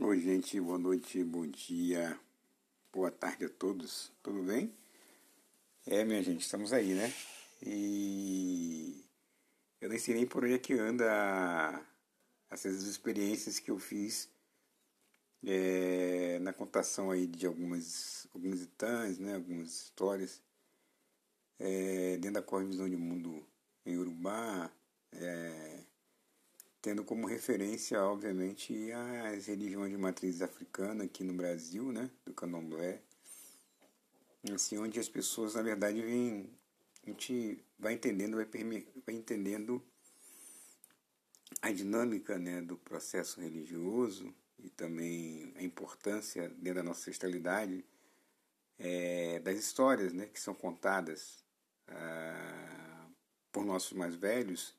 Oi, gente, boa noite, bom dia, boa tarde a todos, tudo bem? É, minha gente, estamos aí, né? E eu nem sei nem por onde é que anda essas experiências que eu fiz é, na contação aí de algumas, alguns itãs, né? Algumas histórias é, dentro da cosmovisão de mundo em Urubá, é, tendo como referência, obviamente, as religiões de matriz africana aqui no Brasil, né, do candomblé, assim, onde as pessoas, na verdade, vêm, a gente vai entendendo, vai, vai entendendo a dinâmica né, do processo religioso e também a importância dentro da nossa ancestralidade é, das histórias né, que são contadas ah, por nossos mais velhos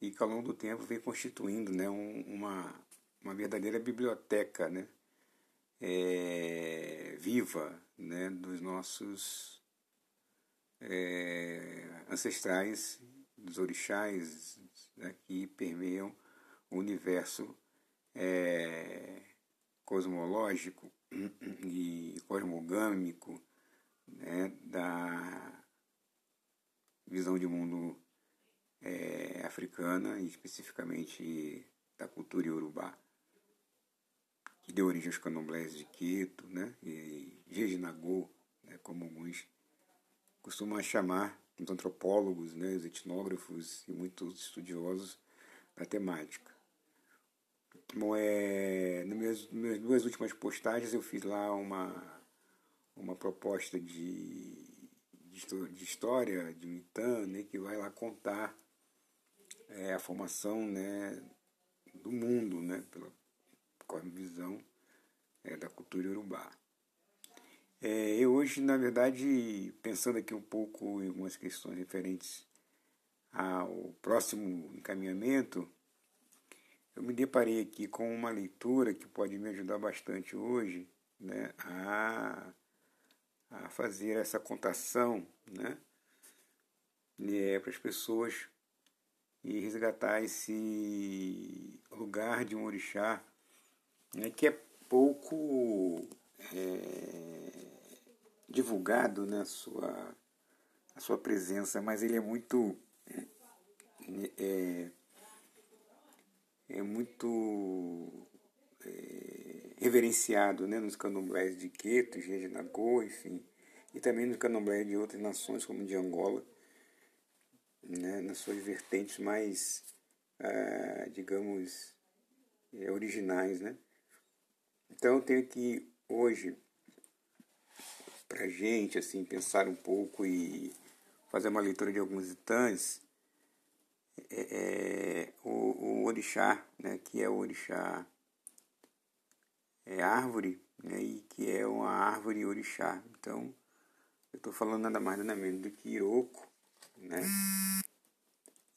e que ao longo do tempo vem constituindo né, um, uma, uma verdadeira biblioteca né, é, viva né, dos nossos é, ancestrais, dos orixás né, que permeiam o universo é, cosmológico e cosmogâmico né, da visão de mundo é, africana, e especificamente da cultura iorubá, que deu origem aos candomblés de Quito, né, e Jejinagô, né, como alguns costumam chamar os antropólogos, né, os etnógrafos e muitos estudiosos da temática. Bom, é, nas minhas, nas minhas duas últimas postagens eu fiz lá uma, uma proposta de, de, de história de Mitan, né, que vai lá contar é, a formação né, do mundo, né, pela visão é, da cultura urubá. É, eu hoje, na verdade, pensando aqui um pouco em algumas questões referentes ao próximo encaminhamento, eu me deparei aqui com uma leitura que pode me ajudar bastante hoje né, a, a fazer essa contação né, é, para as pessoas e resgatar esse lugar de um orixá né, que é pouco é, divulgado na né, sua, a sua presença, mas ele é muito é, é muito é, reverenciado né, nos candomblés de Queto, Jejinagô, enfim, e também nos candomblés de outras nações como de Angola né, nas suas vertentes mais, ah, digamos, é, originais. Né? Então eu tenho que hoje, para gente assim, pensar um pouco e fazer uma leitura de alguns itãs, é, é, o, o orixá, né, que é o orixá é árvore, né, e que é uma árvore orixá. Então, eu estou falando nada mais nada menos do que Iroko, né?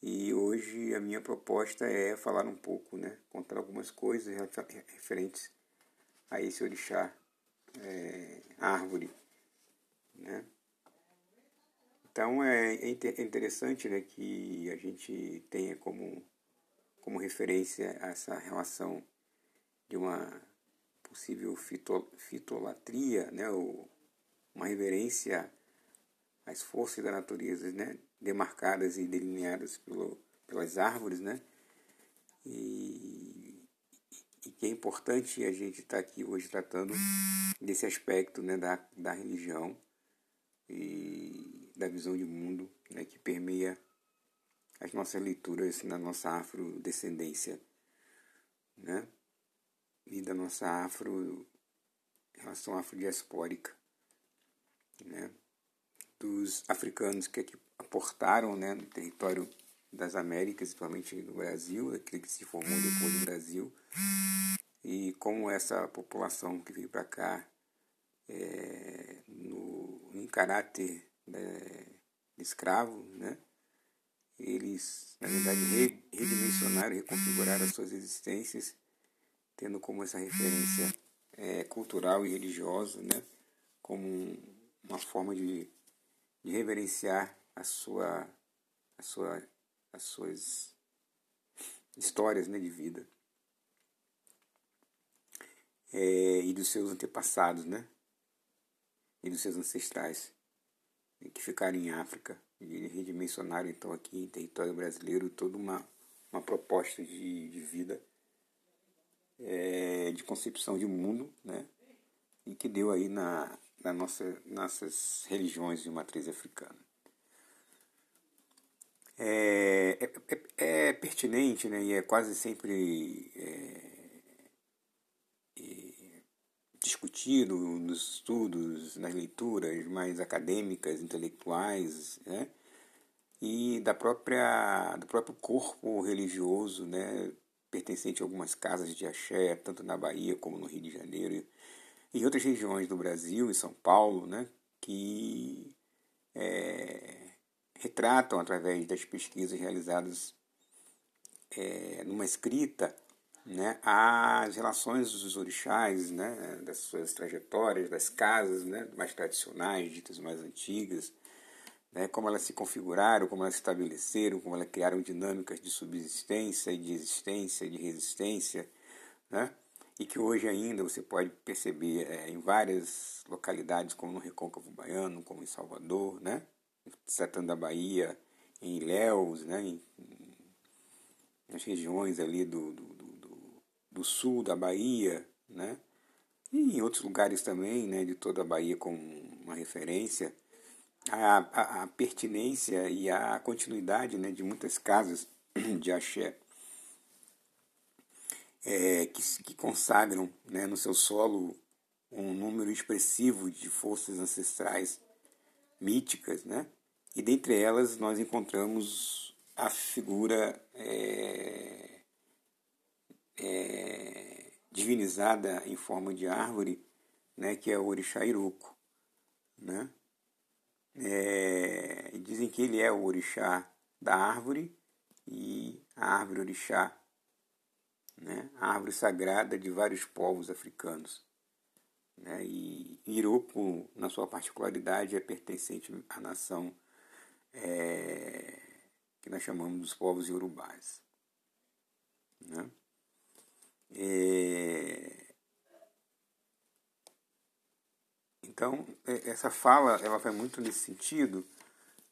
E hoje a minha proposta é falar um pouco, né? Contar algumas coisas referentes a esse orixá é, árvore, né? Então é, é, é interessante né, que a gente tenha como, como referência essa relação de uma possível fito, fitolatria, né, ou uma reverência às forças da natureza, né, demarcadas e delineadas pelo, pelas árvores, né? E, e que é importante a gente estar tá aqui hoje tratando desse aspecto né, da, da religião e da visão de mundo né, que permeia as nossas leituras na nossa afrodescendência, né? E da nossa afro relação afrodiaspórica, né? Dos africanos que aqui aportaram né, no território das Américas, principalmente no Brasil, aquele que se formou depois do Brasil, e como essa população que veio para cá é, no, em caráter né, de escravo, né, eles, na verdade, redimensionaram, reconfiguraram as suas existências, tendo como essa referência é, cultural e religiosa, né, como uma forma de, de reverenciar a sua, a sua, as suas histórias né, de vida. é, e dos seus antepassados, né? E dos seus ancestrais que ficaram em África e redimensionaram então aqui em território brasileiro toda uma, uma proposta de, de vida, é, de concepção de mundo, né? E que deu aí na, na nossa, nossas religiões de matriz africana. É, é, é, é pertinente né, e é quase sempre é, é, discutido nos estudos, nas leituras mais acadêmicas, intelectuais, né, e da própria, do próprio corpo religioso né, pertencente a algumas casas de axé, tanto na Bahia como no Rio de Janeiro e outras regiões do Brasil, em São Paulo, né, que é, retratam através das pesquisas realizadas é, numa escrita né, as relações dos orixás, né, das suas trajetórias, das casas né, mais tradicionais, ditas mais antigas, né, como elas se configuraram, como elas se estabeleceram, como elas criaram dinâmicas de subsistência de existência, de resistência, né, e que hoje ainda você pode perceber é, em várias localidades, como no Recôncavo Baiano, como em Salvador, né, Sertão da Bahia, em Ilhéus, né, em, nas regiões ali do, do, do, do, sul da Bahia, né, e em outros lugares também, né, de toda a Bahia como uma referência, a, a, a pertinência e a continuidade né, de muitas casas de axé é, que, que consagram né, no seu solo um número expressivo de forças ancestrais míticas, né? E dentre elas nós encontramos a figura é, é, divinizada em forma de árvore, né? Que é o orixá Iruko, né? É, dizem que ele é o orixá da árvore e a árvore orixá, né? a árvore sagrada de vários povos africanos. Né? E Iroko, na sua particularidade, é pertencente à nação é, que nós chamamos dos povos iorubás. Né? É, então, é, essa fala ela vai muito nesse sentido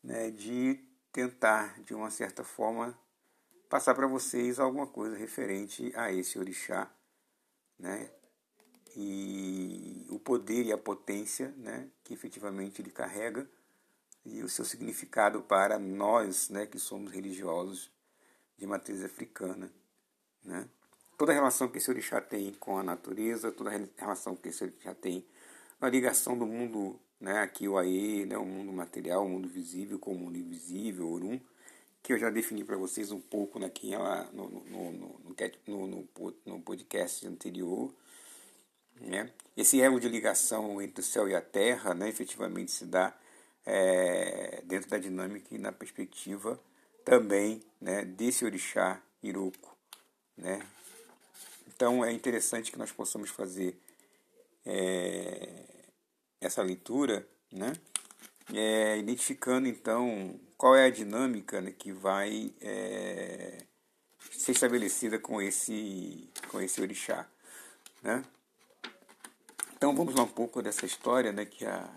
né, de tentar, de uma certa forma, passar para vocês alguma coisa referente a esse orixá, né, e o poder e a potência né, que efetivamente ele carrega e o seu significado para nós né, que somos religiosos de matriz africana. Né? Toda a relação que esse orixá tem com a natureza, toda a relação que esse orixá tem na ligação do mundo, né, aqui o Aê, né, o mundo material, o mundo visível com o mundo invisível, Orum, que eu já defini para vocês um pouco aqui no, no, no, no, no podcast anterior, né? Esse elo de ligação entre o céu e a terra né, efetivamente se dá é, dentro da dinâmica e na perspectiva também né, desse orixá Iruko. Né? Então é interessante que nós possamos fazer é, essa leitura, né? É, identificando então qual é a dinâmica né, que vai é, ser estabelecida com esse, com esse orixá. Né? Então vamos lá um pouco dessa história, né, que a,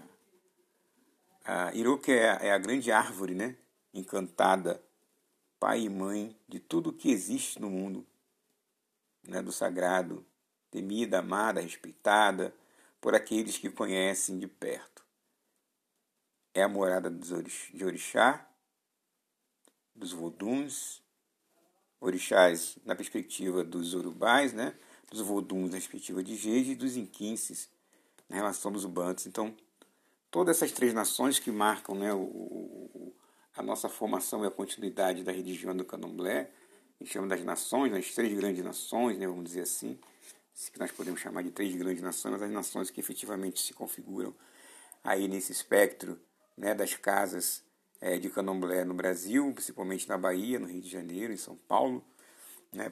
a Iroque é, é a grande árvore, né, encantada, pai e mãe de tudo que existe no mundo, né, do sagrado, temida, amada, respeitada por aqueles que conhecem de perto. É a morada de orixá, dos voduns, orixás na perspectiva dos urubais, né, dos voduns na perspectiva de Jeje e dos inquinces na relação dos Ubantes. Então, todas essas três nações que marcam né, o, o, a nossa formação e a continuidade da religião do candomblé, a gente chama das nações, as três grandes nações, né, vamos dizer assim, que nós podemos chamar de três grandes nações, as nações que efetivamente se configuram aí nesse espectro né, das casas é, de candomblé no Brasil, principalmente na Bahia, no Rio de Janeiro, em São Paulo, né,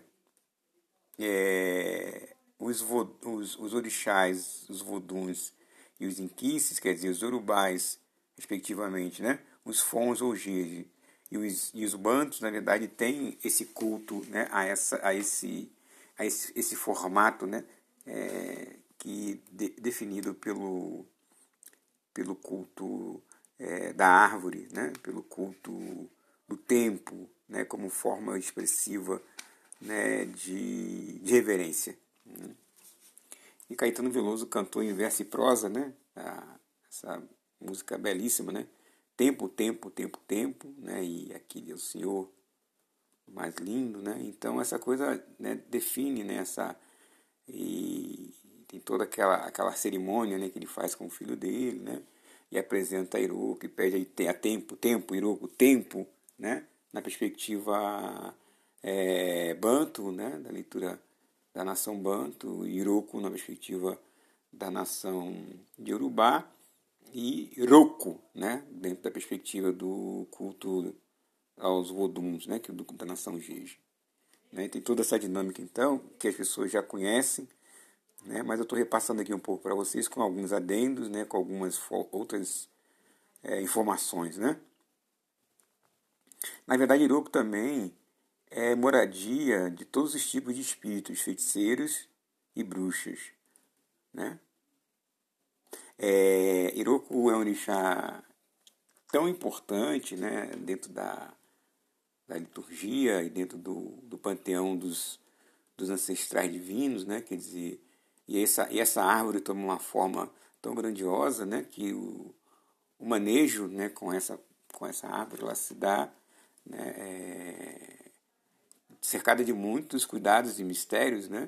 é, os, os, os orixás, os voduns e os inquices, quer dizer, os urubais, respectivamente, né? os fons ou jeje e os, e os bantos, na verdade, têm esse culto né? a, essa, a, esse, a esse, esse formato né? É, que de, definido pelo, pelo culto é, da árvore, né? pelo culto do tempo, né? como forma expressiva né? de, de reverência. Né? E Caetano Veloso cantou em verso e prosa, né? essa música belíssima, né? Tempo, tempo, tempo, tempo, né? E aquele é o Senhor mais lindo, né? Então essa coisa né, define né, essa e tem toda aquela aquela cerimônia né, que ele faz com o filho dele, né? E apresenta Iroco e pede a tempo, tempo, Iroco, tempo, né? Na perspectiva é, Banto, né? Da leitura da nação Banto, Iroco na perspectiva da nação de Urubá e Roku, né? Dentro da perspectiva do culto aos Voduns, né, que é da nação Jeje. Né? Tem toda essa dinâmica, então, que as pessoas já conhecem, né? mas eu estou repassando aqui um pouco para vocês com alguns adendos, né? com algumas outras é, informações. Né? Na verdade, Iroco também é moradia de todos os tipos de espíritos, feiticeiros e bruxas. Né? É, Iroco é um orixá tão importante né, dentro da, da liturgia e dentro do, do panteão dos, dos ancestrais divinos, né? Quer dizer, e essa, e essa árvore toma uma forma tão grandiosa, né? Que o, o manejo, né? Com essa, com essa árvore, ela se dá, né? É, cercada de muitos cuidados e mistérios, né?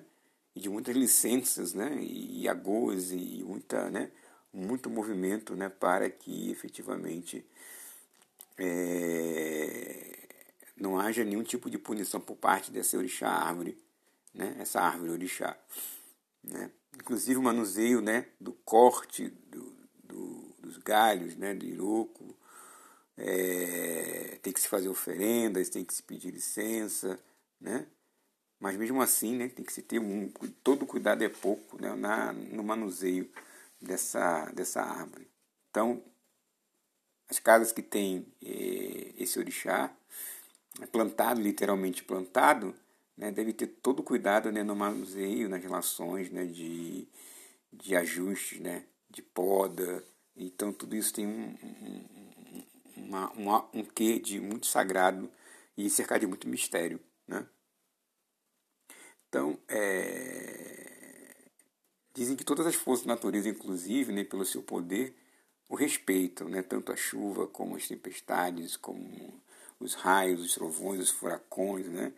E de muitas licenças, né? E, agoas e muita, né? Muito movimento, né? Para que efetivamente é, não haja nenhum tipo de punição por parte dessa orixá árvore, né? essa árvore orixá. Né? Inclusive o manuseio né, do corte do, do, dos galhos, né, do iroco, é, tem que se fazer oferendas, tem que se pedir licença, né? mas mesmo assim né, tem que se ter um, todo cuidado é pouco né, na, no manuseio dessa, dessa árvore. Então, as casas que têm é, esse orixá, é plantado, literalmente plantado, né, deve ter todo cuidado né, no manuseio, nas relações né, de, de ajustes, né, de poda. Então tudo isso tem um, um, uma, uma, um quê de muito sagrado e cercado de muito mistério. Né? Então, é... dizem que todas as forças da natureza, inclusive, né, pelo seu poder, o respeitam, né, tanto a chuva como as tempestades, como os raios, os trovões, os furacões, né?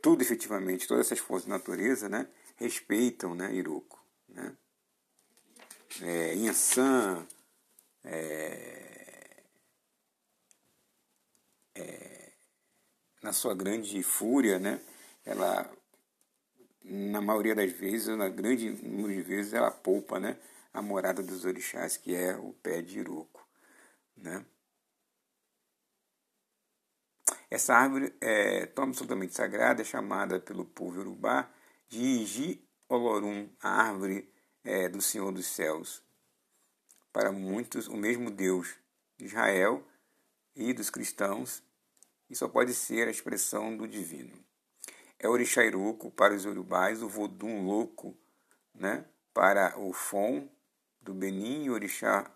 Tudo efetivamente, todas essas forças da natureza, né? Respeitam, né? Iroko, né? É, Inhaçã, é, é, na sua grande fúria, né? Ela, na maioria das vezes, na grande número de vezes, ela poupa, né? A morada dos orixás, que é o pé de Iroko, né? Essa árvore é tão absolutamente sagrada, é chamada pelo povo urubá de Iji Olorum, a árvore é, do Senhor dos Céus. Para muitos, o mesmo Deus de Israel e dos cristãos, e só pode ser a expressão do divino. É Orixairuco para os urubais, o Vodum louco né, para o Fon do Benin e Orixá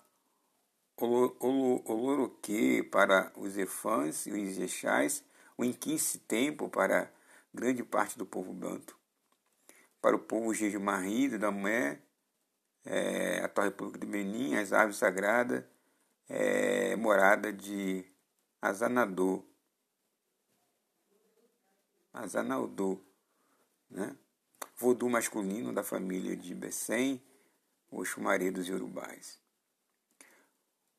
Oloroque para os Efãs e os Ixás, o Inquince Tempo para grande parte do povo banto. Para o povo Jejimarri da Damé, é, a atual República de Benin, as aves sagradas, é, morada de Azanadô. Azanaldô, né? Vodú masculino da família de Bessem, os chumaredos e urubais.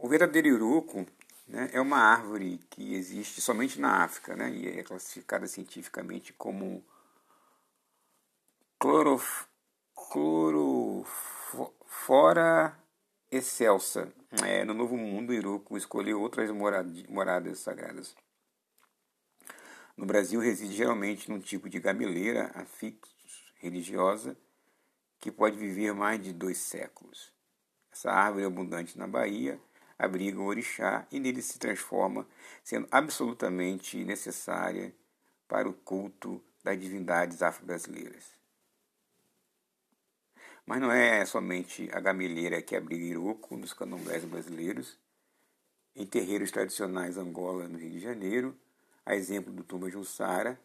O verdadeiro iruco né, é uma árvore que existe somente na África né, e é classificada cientificamente como clorof, clorofora excelsa. É, no Novo Mundo, o iruco escolheu outras moradas sagradas. No Brasil, reside geralmente num tipo de gameleira afixo religiosa que pode viver mais de dois séculos. Essa árvore é abundante na Bahia abriga o orixá e nele se transforma, sendo absolutamente necessária para o culto das divindades afro-brasileiras. Mas não é somente a gamelheira que abriga Iroco nos candomblés brasileiros. Em terreiros tradicionais Angola, no Rio de Janeiro, a exemplo do Tumba Jussara,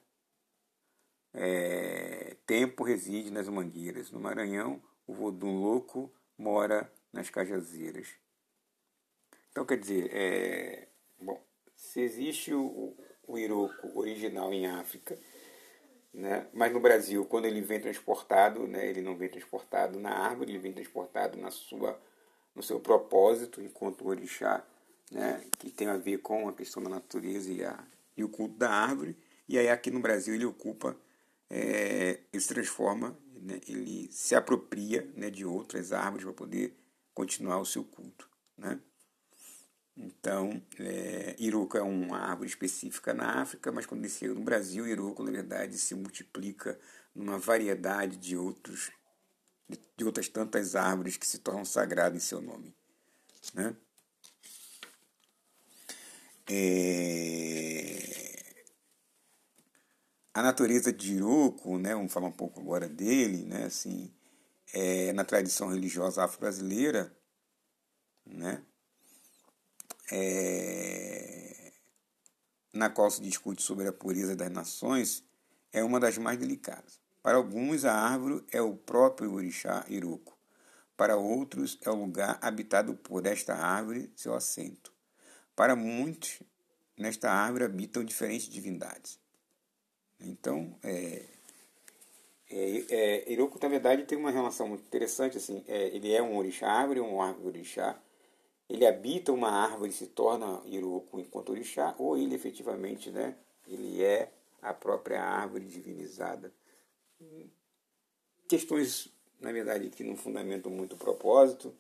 é, tempo reside nas mangueiras. No Maranhão, o vodum louco mora nas cajazeiras. Então, quer dizer, é, bom, se existe o, o original em África, né? Mas no Brasil, quando ele vem transportado, né, ele não vem transportado na árvore, ele vem transportado na sua, no seu propósito, enquanto o orixá, né, que tem a ver com a questão da natureza e, a, e o culto da árvore. E aí aqui no Brasil ele ocupa, é, ele se transforma, né, ele se apropria né, de outras árvores para poder continuar o seu culto. Né? Então, é, Iroco é uma árvore específica na África, mas quando ele chega no Brasil, Iroco, na verdade, se multiplica numa variedade de, outros, de outras tantas árvores que se tornam sagradas em seu nome. Né? É... A natureza de Iroco, né, vamos falar um pouco agora dele, né, assim, é, na tradição religiosa afro-brasileira, né, é, na qual se discute sobre a pureza das nações, é uma das mais delicadas. Para alguns, a árvore é o próprio orixá Iroco. Para outros, é o lugar habitado por esta árvore, seu assento. Para muitos, nesta árvore habitam diferentes divindades. Então, é, é, é, Iroco, na verdade, tem uma relação muito interessante. Assim, é, ele é um orixá árvore, um árvore orixá, ele habita uma árvore e se torna Iroco enquanto orixá, ou ele efetivamente né, ele é a própria árvore divinizada. Questões, na verdade, que não fundamentam muito o propósito,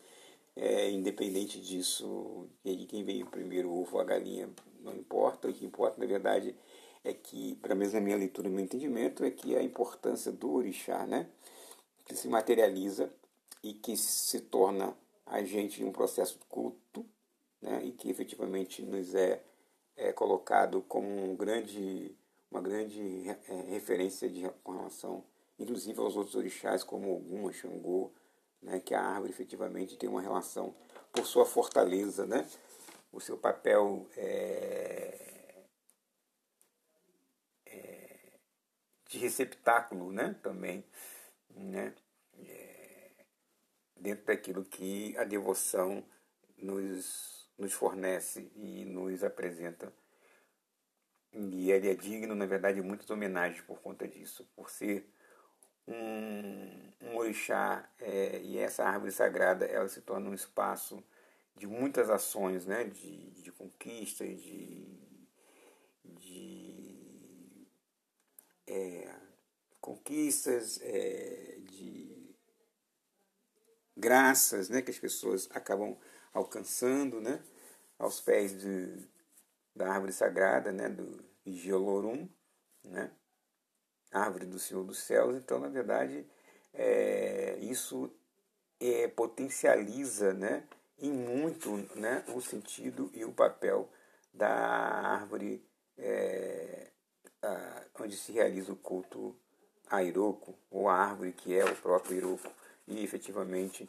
é, independente disso, de quem veio primeiro, o ovo ou a galinha, não importa. O que importa, na verdade, é que, para a minha leitura e meu entendimento, é que a importância do orixá, né, que se materializa e que se torna a gente em um processo de culto, né, e que efetivamente nos é, é colocado como um grande, uma grande é, referência de, com relação, inclusive aos outros orixás, como Ogum, Xangô, né, que a árvore efetivamente tem uma relação por sua fortaleza, né, o seu papel é, é, de receptáculo né, também, né, dentro daquilo que a devoção nos, nos fornece e nos apresenta. E ele é digno, na verdade, de muitas homenagens por conta disso, por ser um, um orixá é, e essa árvore sagrada ela se torna um espaço de muitas ações, né, de, de de, de é, conquistas, é, de graças né, que as pessoas acabam alcançando né, aos pés de, da árvore sagrada, né, do Geolorum, né, árvore do Senhor dos Céus. Então, na verdade, é, isso é, potencializa né, em muito né, o sentido e o papel da árvore é, a, onde se realiza o culto a Iroco, ou a árvore que é o próprio Iroco e efetivamente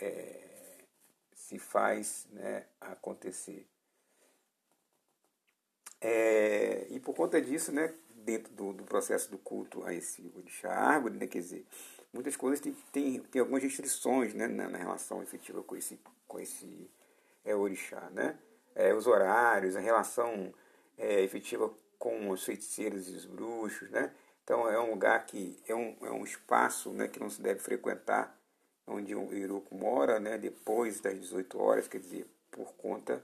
é, se faz né, acontecer. É, e por conta disso, né, dentro do, do, processo do culto a esse orixá árvore, né, quer dizer, muitas coisas têm, tem, tem algumas restrições né, na, na, relação efetiva com esse, com esse é, orixá. Né? É, os horários, a relação é, efetiva com os feiticeiros e os bruxos, né? Então é um lugar que é um, é um espaço né, que não se deve frequentar, onde o Iruco mora, né, depois das 18 horas, quer dizer, por conta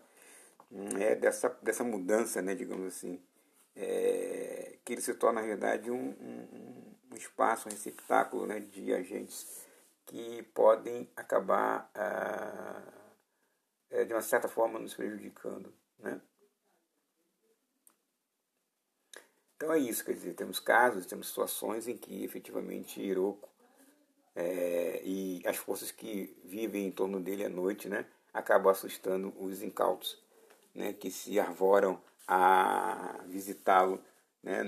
é, dessa, dessa mudança, né, digamos assim, é, que ele se torna, na verdade, um, um, um espaço, um receptáculo né, de agentes que podem acabar, ah, é, de uma certa forma, nos prejudicando. Né? Então é isso, quer dizer, temos casos, temos situações em que efetivamente Iroco é, e as forças que vivem em torno dele à noite né, acabam assustando os incautos né, que se arvoram a visitá-lo né,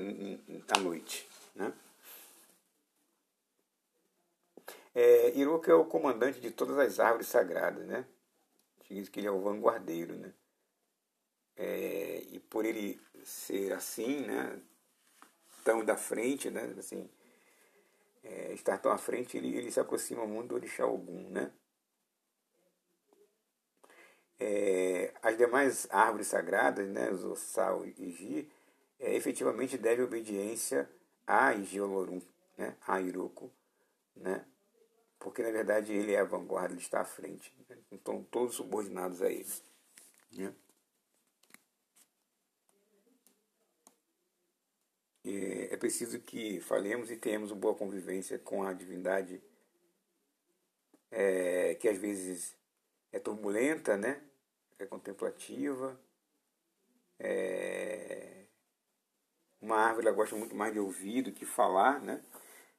à noite. Né? É, é o comandante de todas as árvores sagradas, né? Diz que ele é o vanguardeiro, né? É, e por ele ser assim, né? Tão da frente, né? Assim, é, estar tão à frente, ele, ele se aproxima muito do Orixá Ogum, né? É, as demais árvores sagradas, né, os Ossal e Gi, é, efetivamente devem obediência a Igiolorum, né, a Iroko, né, porque na verdade ele é a vanguarda, ele está à frente. Né, então todos subordinados a ele. Né. É, é preciso que falemos e tenhamos uma boa convivência com a divindade é, que às vezes é turbulenta, né? é contemplativa. É... Uma árvore ela gosta muito mais de ouvir do que falar, né?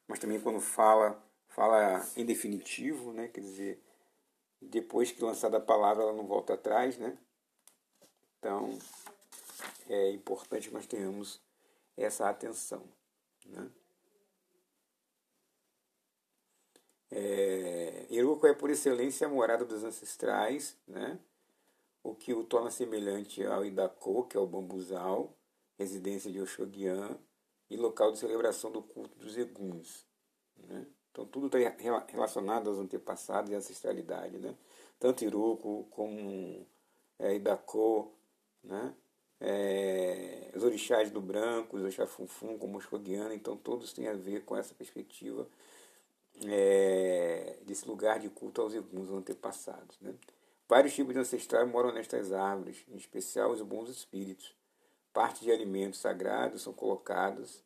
mas também quando fala, fala em definitivo, né? quer dizer, depois que lançada a palavra ela não volta atrás. Né? Então é importante que nós tenhamos essa atenção. Né? É, é por excelência a morada dos ancestrais, né? o que o torna semelhante ao Idako, que é o bambuzal, residência de Oxoguian e local de celebração do culto dos eguns. Né? Então tudo está relacionado aos antepassados e ancestralidade. Né? Tanto Iruko como é, né? É, os orixás do branco, os Oxafunfum, como Oxoguiana, então todos têm a ver com essa perspectiva é, desse lugar de culto aos eguns antepassados. Né? Vários tipos de ancestrais moram nestas árvores, em especial os bons espíritos. Partes de alimentos sagrados são colocados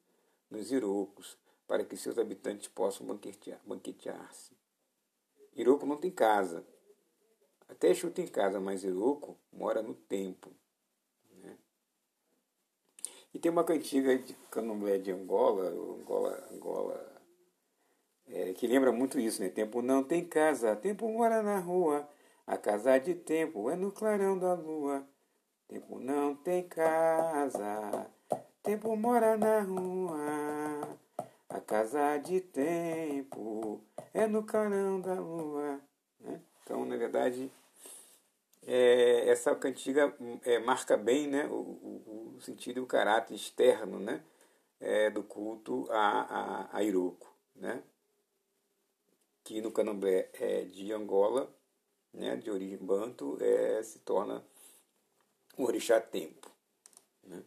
nos irocos, para que seus habitantes possam banquetear-se. Iroco não tem casa. Até Exu tem casa, mas Iroco mora no tempo. E tem uma cantiga de candomblé de Angola, Angola, Angola é, que lembra muito isso, né? Tempo não tem casa, tempo mora na rua. A casa de tempo é no clarão da lua. Tempo não tem casa, tempo mora na rua. A casa de tempo é no clarão da lua. Né? Então, na verdade, é, essa cantiga é, marca bem né, o, o, o, sentido e o caráter externo né, é, do culto a, a, a Iroko, né? que no candomblé é de Angola né, de origem banto, é, se torna o orixá tempo. Né?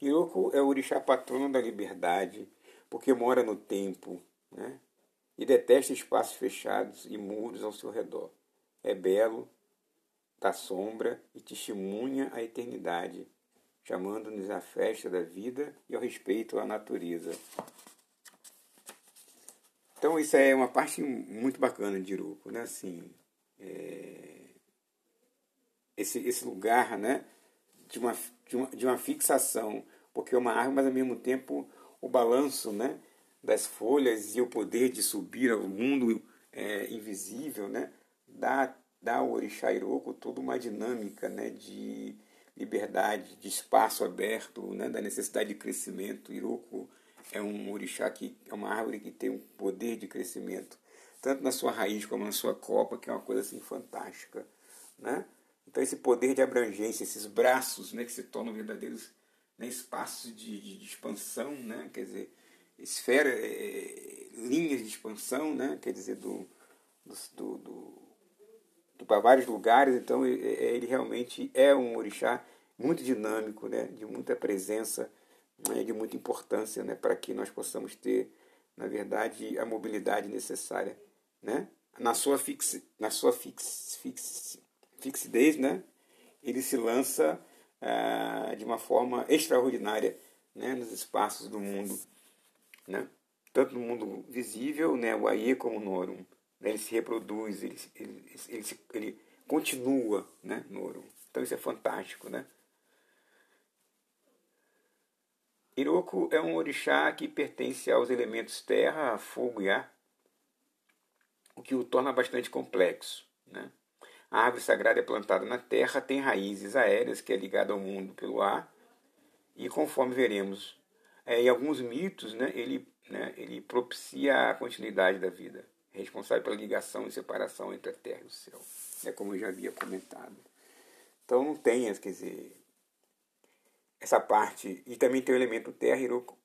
Iroko é o orixá patrono da liberdade, porque mora no tempo né, e detesta espaços fechados e muros ao seu redor. É belo, da sombra e testemunha a eternidade, chamando-nos à festa da vida e ao respeito à natureza. Então isso é uma parte muito bacana de Iruko, né? Assim, é... esse, esse lugar, né? De uma, de, uma, de uma fixação, porque é uma árvore, mas ao mesmo tempo o balanço, né? Das folhas e o poder de subir ao mundo é, invisível, né? Dá, dá ao orixá Iroko toda uma dinâmica, né? De liberdade, de espaço aberto, né? Da necessidade de crescimento. Iroko é um orixá que é uma árvore que tem um poder de crescimento, tanto na sua raiz como na sua copa, que é uma coisa assim fantástica, né? Então esse poder de abrangência, esses braços, né, que se tornam verdadeiros né, espaços de, de, de expansão, né? Quer dizer, esfera, é, linhas de expansão, né? Quer dizer, do, do, do, do para vários lugares. Então ele realmente é um orixá muito dinâmico, né? De muita presença é de muita importância né, para que nós possamos ter, na verdade, a mobilidade necessária. Né? Na sua, fix, na sua fix, fix, fixidez, né, ele se lança ah, de uma forma extraordinária né, nos espaços do mundo. Né? Tanto no mundo visível, né, o Aie como o Norum. Né, ele se reproduz, ele, ele, ele, ele continua né, no Norum. Então isso é fantástico. Né? Iroko é um orixá que pertence aos elementos terra, fogo e ar, o que o torna bastante complexo. Né? A árvore sagrada é plantada na terra, tem raízes aéreas, que é ligada ao mundo pelo ar, e conforme veremos, é, em alguns mitos, né, ele né, ele propicia a continuidade da vida, responsável pela ligação e separação entre a terra e o céu, é como eu já havia comentado. Então não tem, quer dizer, essa parte, e também tem o elemento terra, Hiroko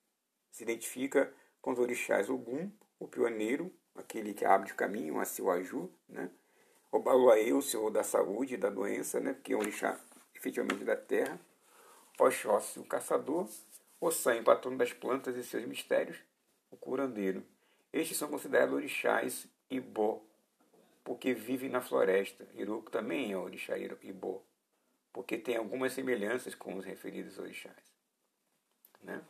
se identifica com os orixás Ogum, o pioneiro, aquele que abre o caminho, a Siwaju, né? o Baluaê, o senhor da saúde e da doença, né? que é um orixá efetivamente da terra, Oxóssi, o caçador, Ossan, patrono das plantas e seus mistérios, o curandeiro. Estes são considerados orixás Ibó, porque vivem na floresta. Iruko também é orixá Ibó, porque tem algumas semelhanças com os referidos orixás. Né?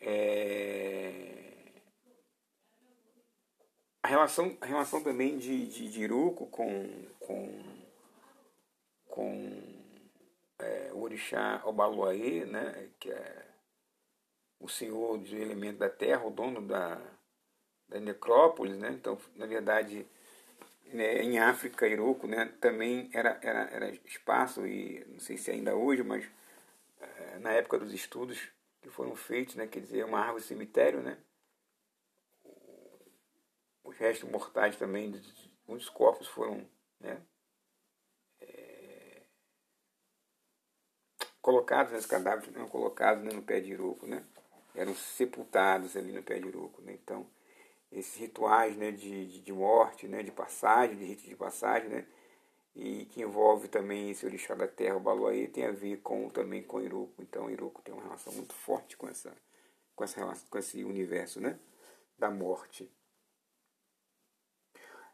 É... A, relação, a relação também de, de, de com, com, com é, o orixá Obaluaê, né, que é o senhor de elemento da terra, o dono da, da necrópolis, né? Então, na verdade, né, em África, Iroko, né, também era, era, era espaço, e não sei se ainda hoje, mas é, na época dos estudos que foram feitos, né, quer dizer, uma árvore cemitério, né? Os restos mortais também, muitos corpos foram né, colocados, né, os cadáveres foram colocados né, no pé de Iroko, né? eram sepultados ali no pé de uruco. Né? Então, esses rituais né, de, de, de, morte, né, de passagem, de rito de passagem, né, e que envolve também esse orixá da terra, o Baluaê, tem a ver com, também com Iruco. Então, Iruco tem uma relação muito forte com, essa, com, essa relação, com esse universo né, da morte.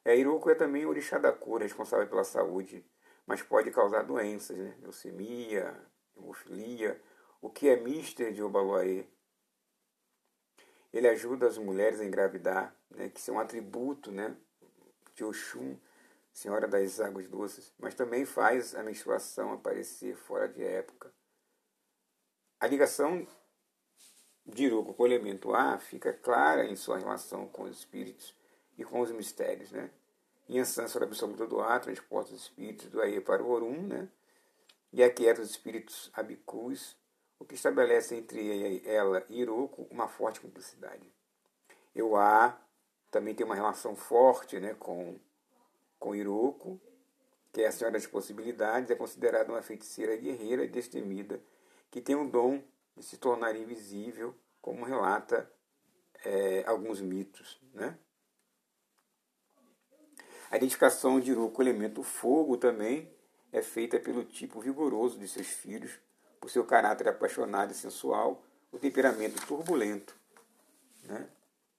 É, Iruco é também o orixá da cura, responsável pela saúde, mas pode causar doenças, né? leucemia, hemofilia, o que é mister de Obaluaê, ele ajuda as mulheres a engravidar, né, que são um atributo né, de Oxum, Senhora das Águas Doces, mas também faz a menstruação aparecer fora de época. A ligação de Iruko com o elemento ar fica clara em sua relação com os espíritos e com os mistérios. Né? Yansan, sobre a absoluta do ar, transporta os espíritos do Aie para o Orum, né? E aquieta os espíritos abicus o que estabelece entre ela e Iroko uma forte cumplicidade. Euá também tem uma relação forte né, com, com Iroko, que é a senhora das possibilidades, é considerada uma feiticeira guerreira e destemida, que tem o dom de se tornar invisível, como relata é, alguns mitos. Né? A identificação de Iroko com o elemento fogo também é feita pelo tipo vigoroso de seus filhos, por seu caráter apaixonado e sensual, o temperamento turbulento né?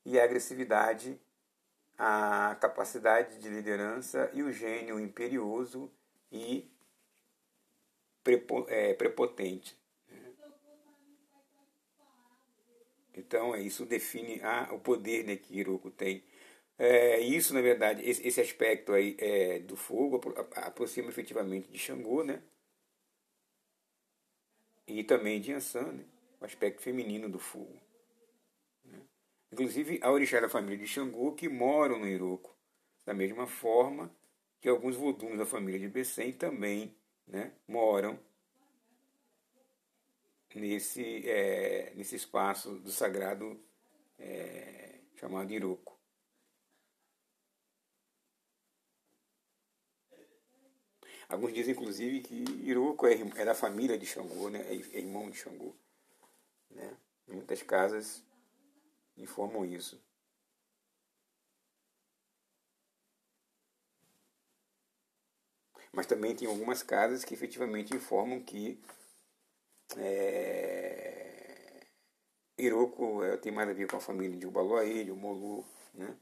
e a agressividade, a capacidade de liderança e o gênio imperioso e é, prepotente. Né? Então, é isso define a, o poder né, que Hiroko tem. É, isso, na verdade, esse, esse aspecto aí é, do fogo aproxima efetivamente de Xangô, né? e também de Ansan, né? o aspecto feminino do fogo. Né? Inclusive, há orixá da família de Xangô que moram no Iroco, da mesma forma que alguns voduns da família de Bessem também né, moram nesse, é, nesse espaço do sagrado é, chamado Iroco. Alguns dizem, inclusive, que Iruko é, é da família de Xangô, né? é, é irmão de Xangô. Né? Muitas casas informam isso. Mas também tem algumas casas que efetivamente informam que é, Iroko é, tem mais a ver com a família de Ubaloaí, de Umolu. Né?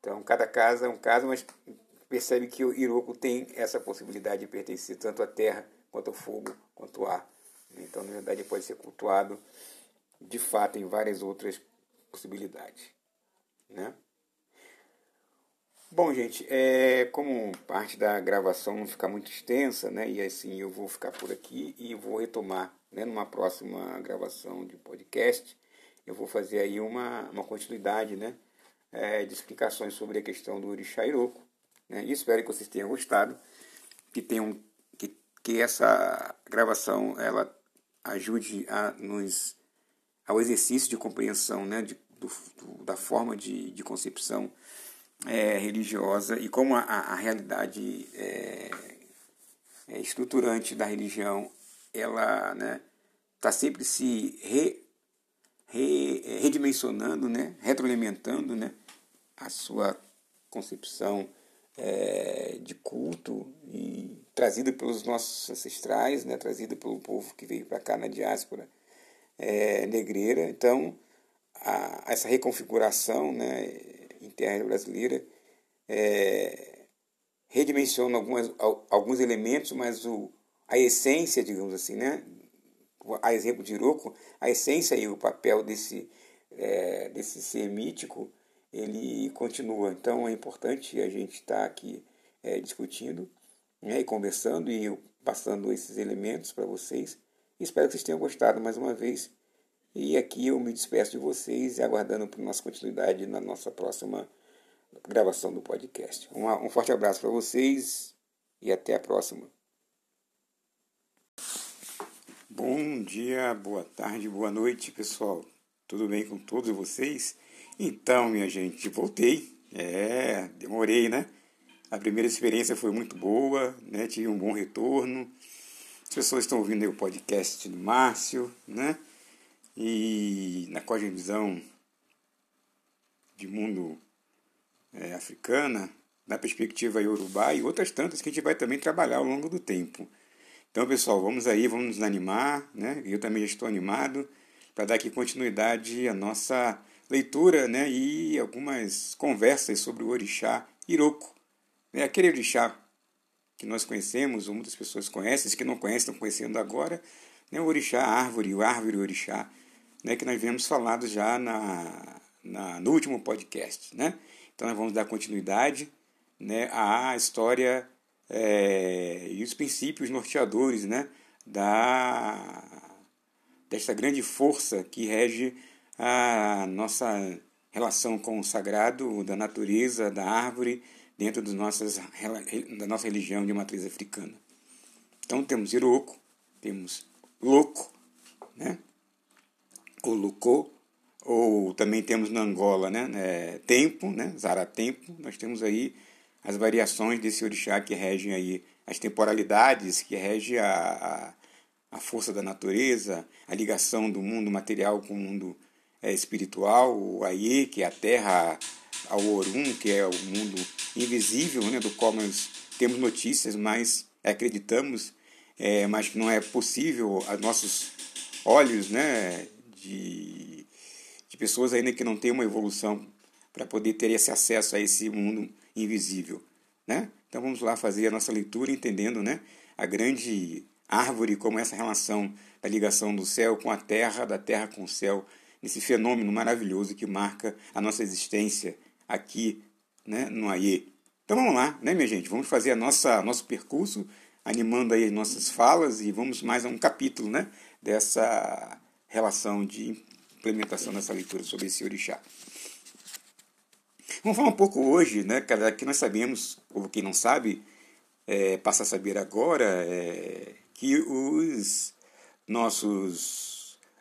Então, cada casa é um caso, mas percebe que o Iroko tem essa possibilidade de pertencer tanto à terra, quanto ao fogo, quanto ao ar. Então, na verdade, pode ser cultuado de fato em várias outras possibilidades. Né? Bom, gente, é, como parte da gravação não ficar muito extensa, né, e assim eu vou ficar por aqui e vou retomar né, numa próxima gravação de podcast, eu vou fazer aí uma, uma continuidade né, é, de explicações sobre a questão do Orixá Iroko, né? Espero que vocês tenham gostado, que, tenham, que, que essa gravação ela ajude a nos ao exercício de compreensão né, de, do, do, da forma de, de concepção é, religiosa e como a, a realidade é, é, estruturante da religião ela está né, tá sempre se re, re, redimensionando, né, retroalimentando né, a sua concepção é, de culto e trazida pelos nossos ancestrais, né, trazida pelo povo que veio para cá na diáspora é, negreira. Então, a, essa reconfiguração né, interna brasileira é, redimensiona algumas, alguns elementos, mas o, a essência, digamos assim, né, a exemplo de Iroco, a essência e o papel desse, é, desse ser mítico, ele continua. Então é importante a gente estar tá aqui é, discutindo né, e conversando e passando esses elementos para vocês. Espero que vocês tenham gostado mais uma vez. E aqui eu me despeço de vocês e aguardando por nossa continuidade na nossa próxima gravação do podcast. Um, um forte abraço para vocês e até a próxima. Bom dia, boa tarde, boa noite, pessoal. Tudo bem com todos vocês? Então, minha gente, voltei. É, demorei, né? A primeira experiência foi muito boa, né? Tive um bom retorno. As pessoas estão ouvindo o podcast do Márcio, né? E na cosmovisão de mundo é, africana, na perspectiva iorubá e outras tantas que a gente vai também trabalhar ao longo do tempo. Então, pessoal, vamos aí, vamos nos animar, né? Eu também já estou animado para dar aqui continuidade à nossa leitura, né? E algumas conversas sobre o orixá Iroko, né? Aquele orixá que nós conhecemos, ou muitas pessoas conhecem, os que não conhecem estão conhecendo agora, né? O orixá árvore, o árvore orixá, né? Que nós vemos falado já na, na, no último podcast, né? Então, nós vamos dar continuidade, né? À história é, e os princípios norteadores né, da, desta grande força que rege a nossa relação com o sagrado, da natureza, da árvore, dentro das nossas, da nossa religião de matriz africana. Então temos Iroko, temos Loco, né? ou Lucô, ou também temos na Angola né? É, tempo, né? Zaratempo, nós temos aí as variações desse orixá que regem aí as temporalidades, que rege a, a, a força da natureza, a ligação do mundo material com o mundo espiritual, o Aie, que é a terra, ao Orum, que é o mundo invisível, né, do qual nós temos notícias, mas acreditamos, é, mas que não é possível a nossos olhos né, de, de pessoas ainda que não têm uma evolução para poder ter esse acesso a esse mundo invisível. Né? Então vamos lá fazer a nossa leitura entendendo né, a grande árvore como essa relação da ligação do céu com a terra, da terra com o céu, nesse fenômeno maravilhoso que marca a nossa existência aqui né, no Aie. Então vamos lá, né, minha gente? Vamos fazer a nossa nosso percurso, animando aí nossas falas e vamos mais a um capítulo né, dessa relação de implementação dessa leitura sobre esse orixá. Vamos falar um pouco hoje, né, cara, que nós sabemos, ou quem não sabe, é, passa a saber agora, é, que os nossos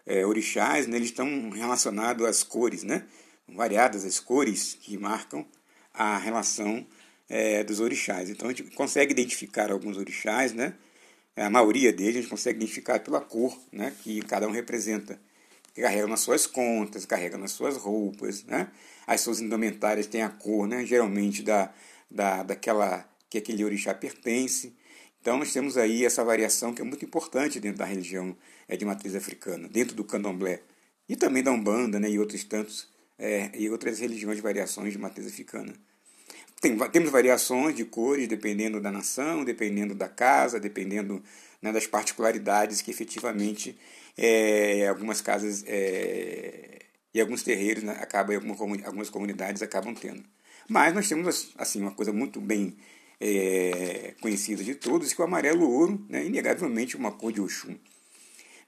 é, orixás, né, eles estão relacionados às cores, né, variadas as cores que marcam a relação é, dos orixás. Então a gente consegue identificar alguns orixás, né, a maioria deles a gente consegue identificar pela cor né, que cada um representa que carregam nas suas contas, carregam nas suas roupas, né? As suas indumentárias têm a cor, né? Geralmente da, da, daquela que aquele orixá pertence. Então nós temos aí essa variação que é muito importante dentro da religião é, de matriz africana, dentro do candomblé e também da umbanda, né? E outros tantos é, e outras religiões de variações de matriz africana. Tem, temos variações de cores dependendo da nação, dependendo da casa, dependendo né, das particularidades que efetivamente é, algumas casas é, e alguns terreiros né, acabam, algumas comunidades acabam tendo. Mas nós temos assim uma coisa muito bem é, conhecida de todos, que o amarelo ouro né, é inegavelmente uma cor de Oxum.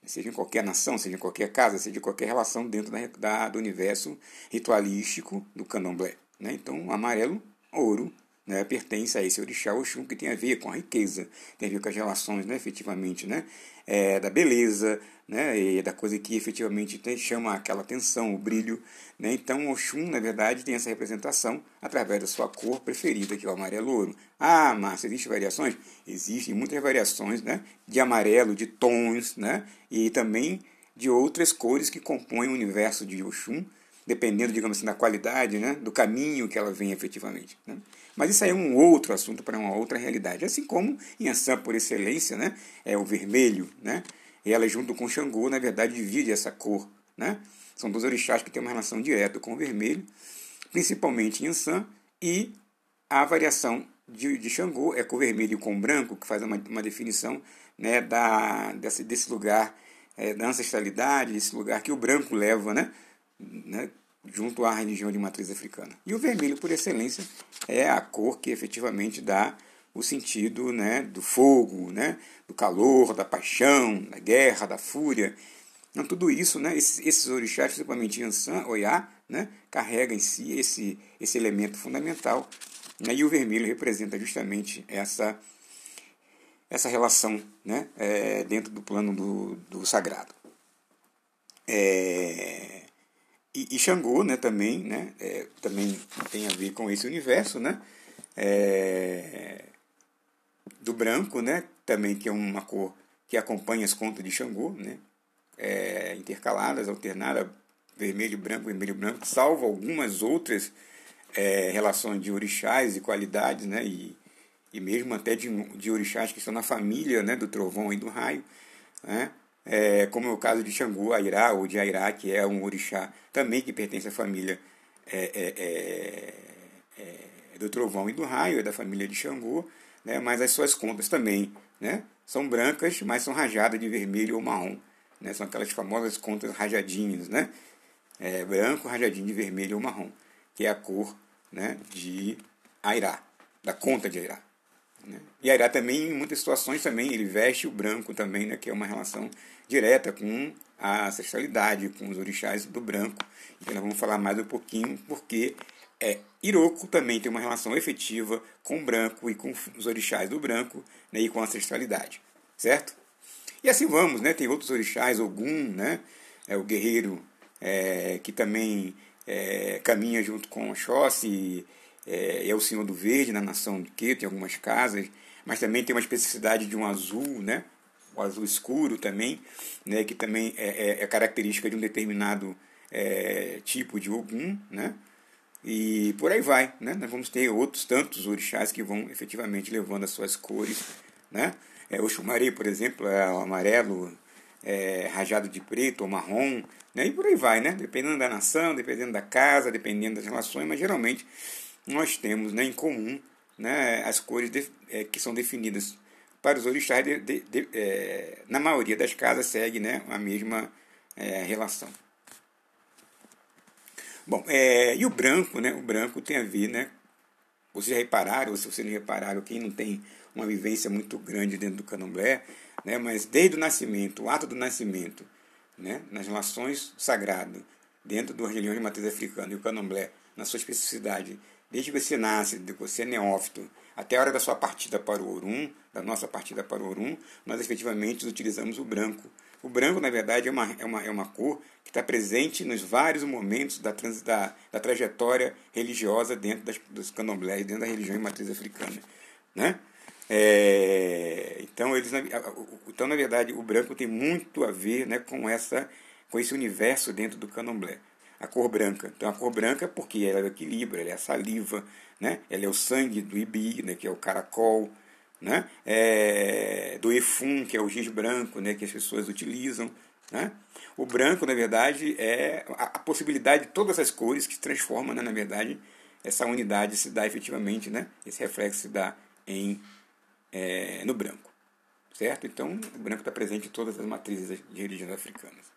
Seja em qualquer nação, seja em qualquer casa, seja em qualquer relação dentro da, da do universo ritualístico do candomblé. Né? Então, amarelo, ouro, né, pertence a esse orixá Oxum, que tem a ver com a riqueza, tem a ver com as relações, né, efetivamente, né, é, da beleza, né, e da coisa que efetivamente tem, chama aquela atenção, o brilho. Né, então, Oxum, na verdade, tem essa representação através da sua cor preferida, que é o amarelo ouro. Ah, Márcia, existem variações? Existem muitas variações né, de amarelo, de tons, né, e também de outras cores que compõem o universo de Oxum, dependendo, digamos assim, da qualidade, né, do caminho que ela vem efetivamente. Né? Mas isso aí é um outro assunto para uma outra realidade. Assim como em Assam, por excelência, né, é o vermelho, né? E ela, junto com Xangô, na verdade, divide essa cor. Né? São dois orixás que têm uma relação direta com o vermelho, principalmente em Assam, e a variação de, de Xangô é com o vermelho e com o branco, que faz uma, uma definição né, da, desse, desse lugar é, da ancestralidade, desse lugar que o branco leva, né? Né junto à religião de matriz africana. E o vermelho, por excelência, é a cor que efetivamente dá o sentido né, do fogo, né, do calor, da paixão, da guerra, da fúria. Então, tudo isso, né, esses, esses orixás, principalmente Yansan, Oiá, né, carrega em si esse, esse elemento fundamental. Né, e o vermelho representa justamente essa, essa relação né, é, dentro do plano do, do sagrado. É, e, e Xangô, né, também, né, é, também tem a ver com esse universo, né, é, do branco, né, também que é uma cor que acompanha as contas de Xangô, né, é, intercaladas, alternadas, vermelho, branco, vermelho, branco, salvo algumas outras é, relações de orixás e qualidades, né, e, e mesmo até de, de orixás que estão na família né, do trovão e do raio, né, é, como é o caso de Xangô, Airá, ou de Airá, que é um orixá também que pertence à família é, é, é, é do trovão e do raio, é da família de Xangô, né, mas as suas contas também né, são brancas, mas são rajadas de vermelho ou marrom. Né, são aquelas famosas contas rajadinhas, né, branco, rajadinho de vermelho ou marrom, que é a cor né, de Airá, da conta de Airá. Né? E Airá também, em muitas situações, também ele veste o branco também, né, que é uma relação direta com a ancestralidade, com os orixás do branco. Então nós vamos falar mais um pouquinho, porque é, Iroko também tem uma relação efetiva com o branco e com os orixás do branco né, e com a ancestralidade, certo? E assim vamos, né? Tem outros orixás, Ogum, né? É o guerreiro é, que também é, caminha junto com Oxóssi, é, é o Senhor do Verde na nação de Queto, em algumas casas, mas também tem uma especificidade de um azul, né? o azul escuro também, né? que também é, é, é característica de um determinado é, tipo de Ogum, né? E por aí vai, né? Nós vamos ter outros tantos orixás que vão efetivamente levando as suas cores, né? É, o Xumaré, por exemplo, é o amarelo é, rajado de preto ou marrom, né? E por aí vai, né? Dependendo da nação, dependendo da casa, dependendo das relações, mas geralmente nós temos né, em comum né, as cores de, é, que são definidas para os orixás, de, de, é, na maioria das casas, segue né, a mesma é, relação. Bom, é, e o branco, né? O branco tem a ver, né? Vocês já repararam, ou se vocês não repararam, quem não tem uma vivência muito grande dentro do candomblé, né? Mas desde o nascimento, o ato do nascimento, né? Nas relações sagradas, dentro das religiões de matriz africana e o candomblé, na sua especificidade, desde que você nasce, de você é neófito, até a hora da sua partida para o Orum, da nossa partida para o Orum, nós efetivamente utilizamos o branco. O branco, na verdade, é uma, é uma, é uma cor que está presente nos vários momentos da, trans, da, da trajetória religiosa dentro das, dos candomblés, dentro da religião de matriz africana. Né? É, então, eles, então, na verdade, o branco tem muito a ver né, com, essa, com esse universo dentro do candomblé. A cor branca. Então, a cor branca é porque ela é o equilíbrio, ela é a saliva, né? ela é o sangue do ibi, né, que é o caracol, né? É, do efum, que é o giz branco, né, que as pessoas utilizam. Né? O branco, na verdade, é a, possibilidade de todas as cores que se transformam, né, na verdade, essa unidade se dá efetivamente, né? esse reflexo se dá em, é, no branco. Certo? Então, o branco está presente em todas as matrizes de religiões africanas.